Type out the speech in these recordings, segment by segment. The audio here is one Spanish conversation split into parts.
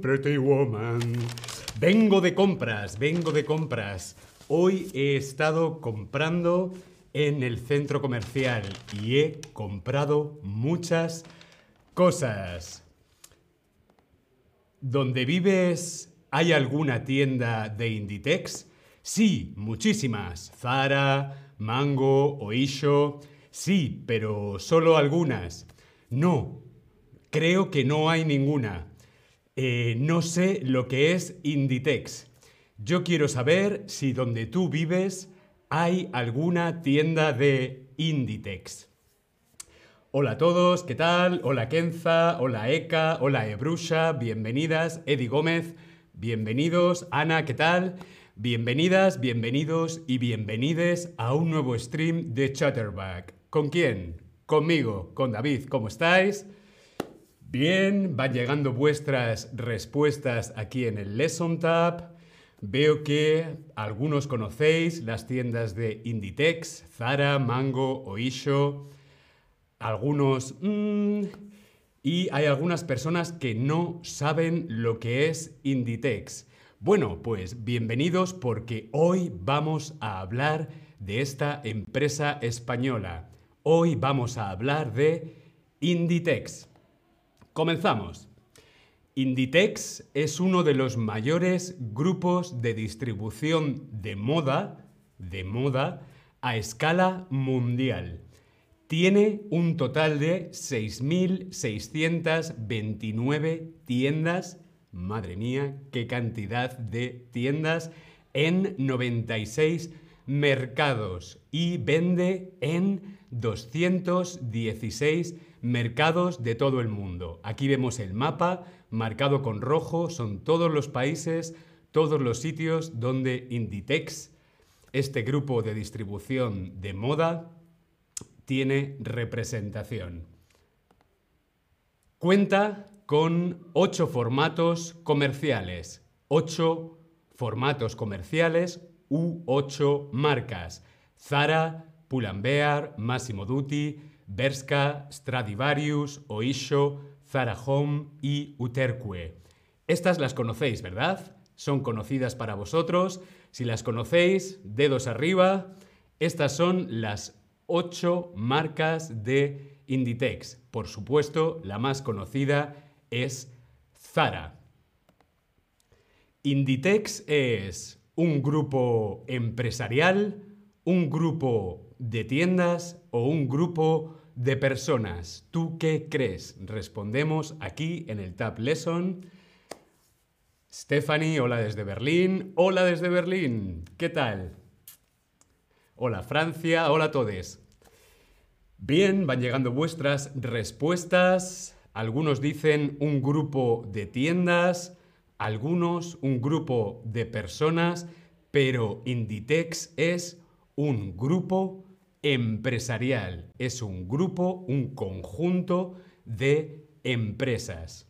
Pretty woman. Vengo de compras, vengo de compras. Hoy he estado comprando en el centro comercial y he comprado muchas cosas. ¿Donde vives hay alguna tienda de Inditex? Sí, muchísimas. Zara, Mango, Oisho. Sí, pero solo algunas. No, creo que no hay ninguna. Eh, no sé lo que es Inditex. Yo quiero saber si donde tú vives hay alguna tienda de Inditex. Hola a todos, ¿qué tal? Hola Kenza, hola Eka, hola Ebrusha, bienvenidas, Eddie Gómez, bienvenidos, Ana, ¿qué tal? Bienvenidas, bienvenidos y bienvenides a un nuevo stream de Chatterback. ¿Con quién? Conmigo, con David, ¿cómo estáis? Bien, van llegando vuestras respuestas aquí en el Lesson Tab. Veo que algunos conocéis las tiendas de Inditex, Zara, Mango, Oisho. Algunos... mm, y hay algunas personas que no saben lo que es Inditex. Bueno, pues bienvenidos porque hoy vamos a hablar de esta empresa española. Hoy vamos a hablar de Inditex. Comenzamos. Inditex es uno de los mayores grupos de distribución de moda, de moda, a escala mundial. Tiene un total de 6.629 tiendas, madre mía, qué cantidad de tiendas, en 96 mercados y vende en 216 mercados de todo el mundo. Aquí vemos el mapa marcado con rojo, son todos los países, todos los sitios donde Inditex, este grupo de distribución de moda, tiene representación. Cuenta con ocho formatos comerciales, ocho formatos comerciales u ocho marcas. Zara, Pull&Bear, Massimo Dutti, Bershka, Stradivarius, Oisho, Zara Home y Uterque. Estas las conocéis, ¿verdad? Son conocidas para vosotros. Si las conocéis, dedos arriba. Estas son las ocho marcas de Inditex. Por supuesto, la más conocida es Zara. Inditex es un grupo empresarial, un grupo de tiendas o un grupo de personas. ¿Tú qué crees? Respondemos aquí en el Tab Lesson. Stephanie, hola desde Berlín. Hola desde Berlín. ¿Qué tal? Hola Francia, hola a todos. Bien, van llegando vuestras respuestas. Algunos dicen un grupo de tiendas, algunos un grupo de personas, pero Inditex es un grupo empresarial. Es un grupo, un conjunto de empresas.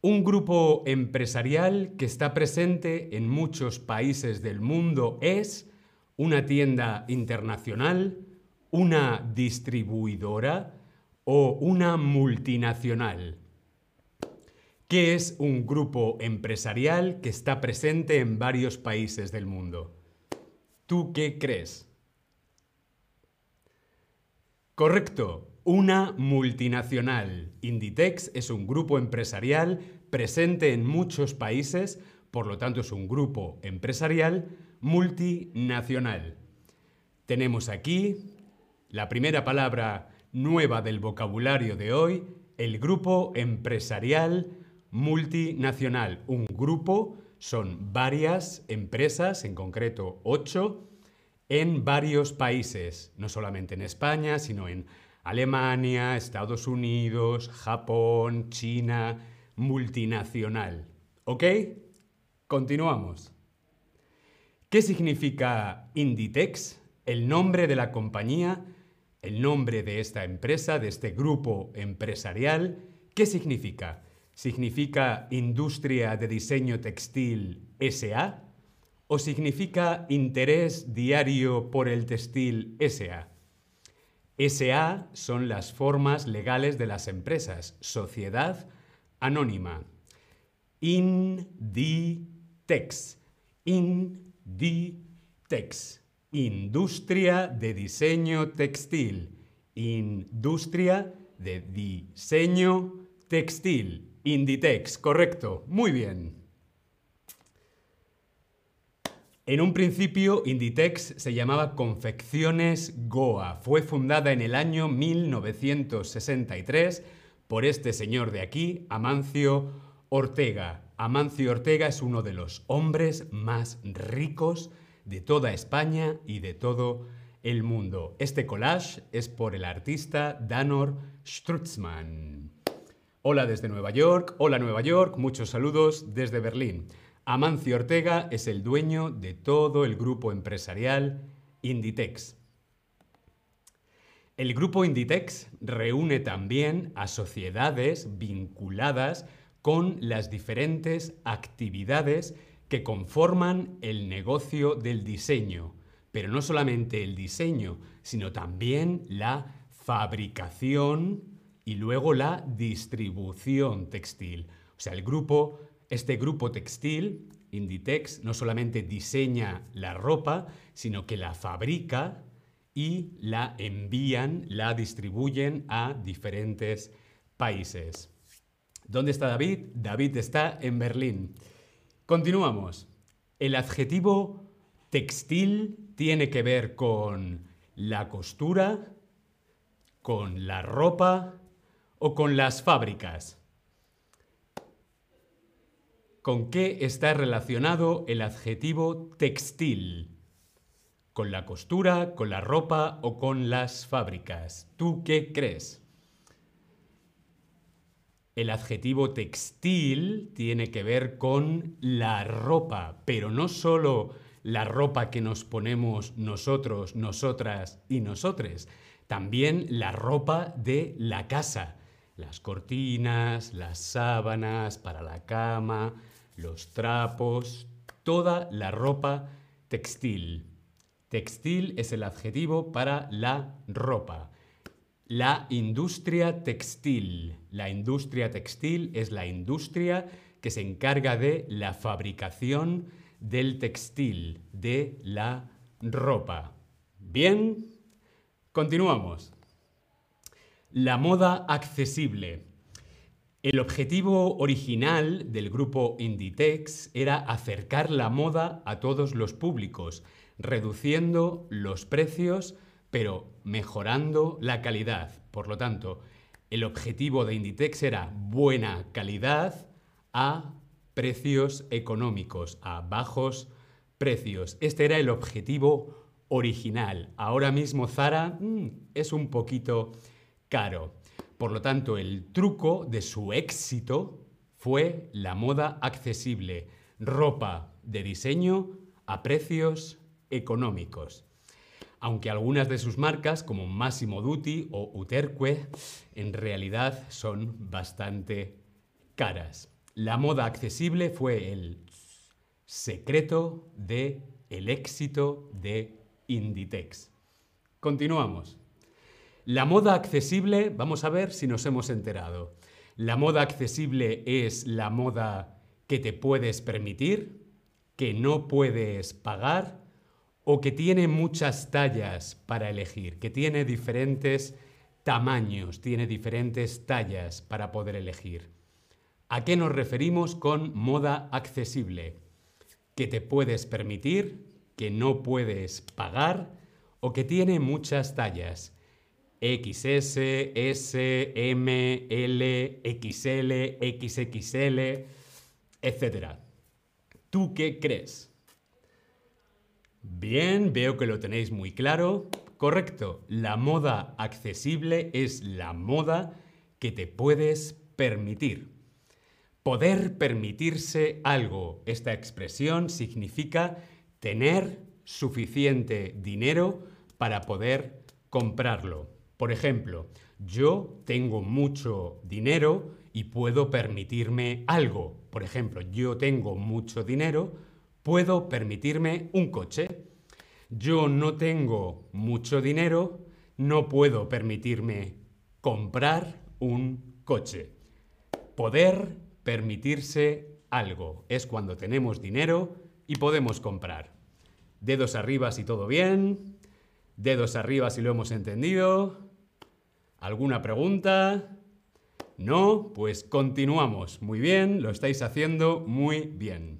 Un grupo empresarial que está presente en muchos países del mundo es una tienda internacional, una distribuidora o una multinacional. ¿Qué es un grupo empresarial que está presente en varios países del mundo? ¿Tú qué crees? Correcto, una multinacional. Inditex es un grupo empresarial presente en muchos países, por lo tanto es un grupo empresarial multinacional. Tenemos aquí la primera palabra nueva del vocabulario de hoy, el grupo empresarial multinacional. Un grupo son varias empresas, en concreto ocho, en varios países, no solamente en España, sino en Alemania, Estados Unidos, Japón, China, multinacional. ¿Ok? Continuamos. ¿Qué significa Inditex? El nombre de la compañía, el nombre de esta empresa, de este grupo empresarial. ¿Qué significa? ¿Significa Industria de Diseño Textil SA? ¿O significa Interés Diario por el Textil SA? SA son las formas legales de las empresas. Sociedad anónima. Inditex. Inditex. Industria de diseño textil. Industria de diseño textil. Inditex, correcto. Muy bien. En un principio, Inditex se llamaba Confecciones Goa. Fue fundada en el año 1963 por este señor de aquí, Amancio Ortega. Amancio Ortega es uno de los hombres más ricos de toda España y de todo el mundo. Este collage es por el artista Danor Strutzmann. Hola desde Nueva York, hola Nueva York, muchos saludos desde Berlín. Amancio Ortega es el dueño de todo el grupo empresarial Inditex. El grupo Inditex reúne también a sociedades vinculadas con las diferentes actividades que conforman el negocio del diseño, pero no solamente el diseño, sino también la fabricación y luego la distribución textil. O sea, el grupo, este grupo textil, Inditex, no solamente diseña la ropa, sino que la fabrica y la envían, la distribuyen a diferentes países. ¿Dónde está David? David está en Berlín. Continuamos. El adjetivo textil tiene que ver con la costura, con la ropa o con las fábricas. ¿Con qué está relacionado el adjetivo textil? ¿Con la costura, con la ropa o con las fábricas? ¿Tú qué crees? El adjetivo textil tiene que ver con la ropa, pero no solo la ropa que nos ponemos nosotros, nosotras y nosotres, también la ropa de la casa, las cortinas, las sábanas para la cama, los trapos, toda la ropa textil. Textil es el adjetivo para la ropa. La industria textil. La industria textil es la industria que se encarga de la fabricación del textil, de la ropa. Bien, continuamos. La moda accesible. El objetivo original del grupo Inditex era acercar la moda a todos los públicos, reduciendo los precios pero mejorando la calidad. Por lo tanto, el objetivo de Inditex era buena calidad a precios económicos, a bajos precios. Este era el objetivo original. Ahora mismo Zara mm, es un poquito caro. Por lo tanto, el truco de su éxito fue la moda accesible, ropa de diseño a precios económicos aunque algunas de sus marcas, como Massimo Dutti o Uterque, en realidad son bastante caras. La moda accesible fue el secreto de el éxito de Inditex. Continuamos. La moda accesible, vamos a ver si nos hemos enterado. La moda accesible es la moda que te puedes permitir, que no puedes pagar o que tiene muchas tallas para elegir, que tiene diferentes tamaños, tiene diferentes tallas para poder elegir. ¿A qué nos referimos con moda accesible? Que te puedes permitir, que no puedes pagar o que tiene muchas tallas. XS, S, M, L, XL, XXL, etc. ¿Tú qué crees? Bien, veo que lo tenéis muy claro. Correcto, la moda accesible es la moda que te puedes permitir. Poder permitirse algo. Esta expresión significa tener suficiente dinero para poder comprarlo. Por ejemplo, yo tengo mucho dinero y puedo permitirme algo. Por ejemplo, yo tengo mucho dinero, puedo permitirme un coche. Yo no tengo mucho dinero, no puedo permitirme comprar un coche. Poder permitirse algo es cuando tenemos dinero y podemos comprar. Dedos arriba si todo bien. Dedos arriba si lo hemos entendido. ¿Alguna pregunta? ¿No? Pues continuamos. Muy bien, lo estáis haciendo muy bien.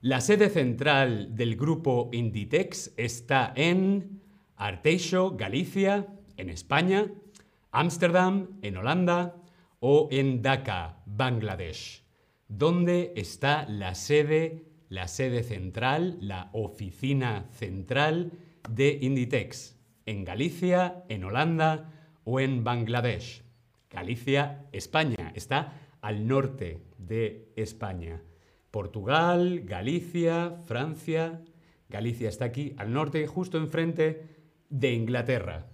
La sede central del grupo Inditex está en Arteixo, Galicia, en España, Ámsterdam, en Holanda o en Dhaka, Bangladesh. ¿Dónde está la sede, la sede central, la oficina central de Inditex? ¿En Galicia, en Holanda o en Bangladesh? Galicia, España. Está al norte de España. Portugal, Galicia, Francia. Galicia está aquí al norte, justo enfrente de Inglaterra.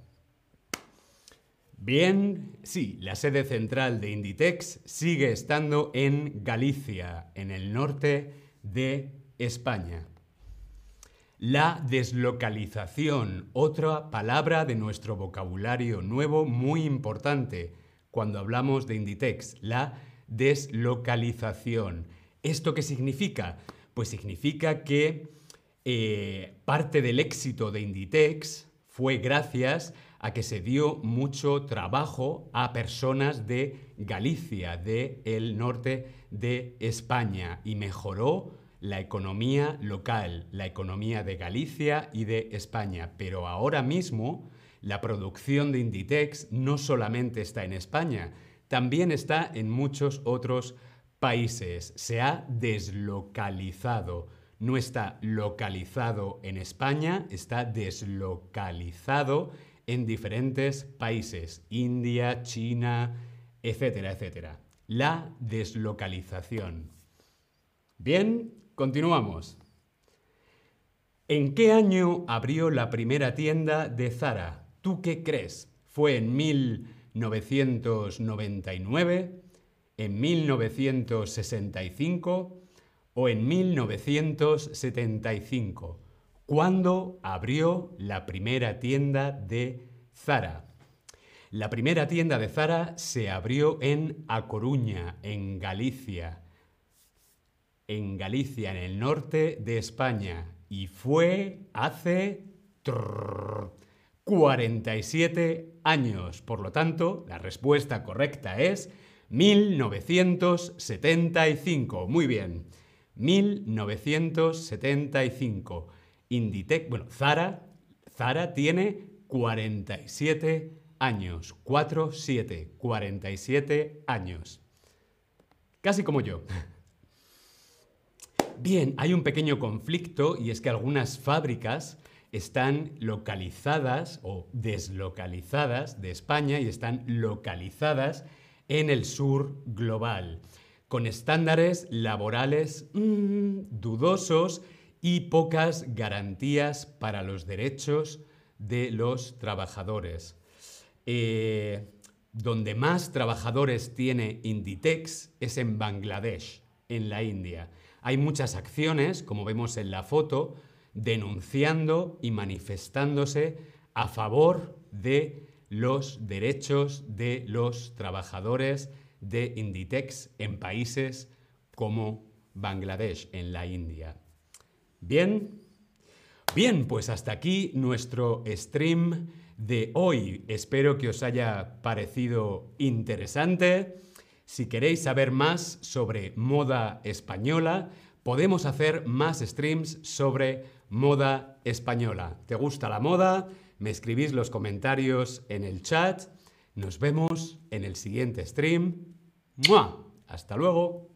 Bien, sí, la sede central de Inditex sigue estando en Galicia, en el norte de España. La deslocalización, otra palabra de nuestro vocabulario nuevo muy importante cuando hablamos de Inditex, la deslocalización. ¿Esto qué significa? Pues significa que eh, parte del éxito de Inditex fue gracias a que se dio mucho trabajo a personas de Galicia, del el norte de España, y mejoró la economía local, la economía de Galicia y de España. Pero ahora mismo la producción de Inditex no solamente está en España, también está en muchos otros países. Se ha deslocalizado. No está localizado en España, está deslocalizado en diferentes países. India, China, etcétera, etcétera. La deslocalización. Bien, continuamos. ¿En qué año abrió la primera tienda de Zara? ¿Tú qué crees? ¿Fue en 1999? en 1965 o en 1975, cuando abrió la primera tienda de Zara. La primera tienda de Zara se abrió en A Coruña, en Galicia. En Galicia, en el norte de España. Y fue hace 47 años. Por lo tanto, la respuesta correcta es 1975. Muy bien. 1975. Inditex, bueno, Zara, Zara tiene 47 años. 4, 7, 47 años. Casi como yo. Bien, hay un pequeño conflicto y es que algunas fábricas están localizadas o deslocalizadas de España y están localizadas en el sur global, con estándares laborales mm, dudosos y pocas garantías para los derechos de los trabajadores. Eh, donde más trabajadores tiene Inditex es en Bangladesh, en la India. Hay muchas acciones, como vemos en la foto, denunciando y manifestándose a favor de los derechos de los trabajadores de Inditex en países como Bangladesh, en la India. Bien, bien, pues hasta aquí nuestro stream de hoy. Espero que os haya parecido interesante. Si queréis saber más sobre moda española, podemos hacer más streams sobre moda española. ¿Te gusta la moda? me escribís los comentarios en el chat. Nos vemos en el siguiente stream. ¡Mua! Hasta luego.